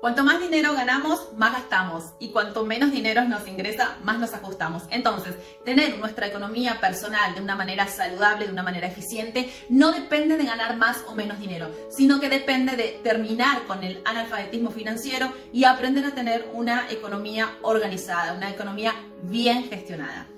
Cuanto más dinero ganamos, más gastamos. Y cuanto menos dinero nos ingresa, más nos ajustamos. Entonces, tener nuestra economía personal de una manera saludable, de una manera eficiente, no depende de ganar más o menos dinero, sino que depende de terminar con el analfabetismo financiero y aprender a tener una economía organizada, una economía bien gestionada.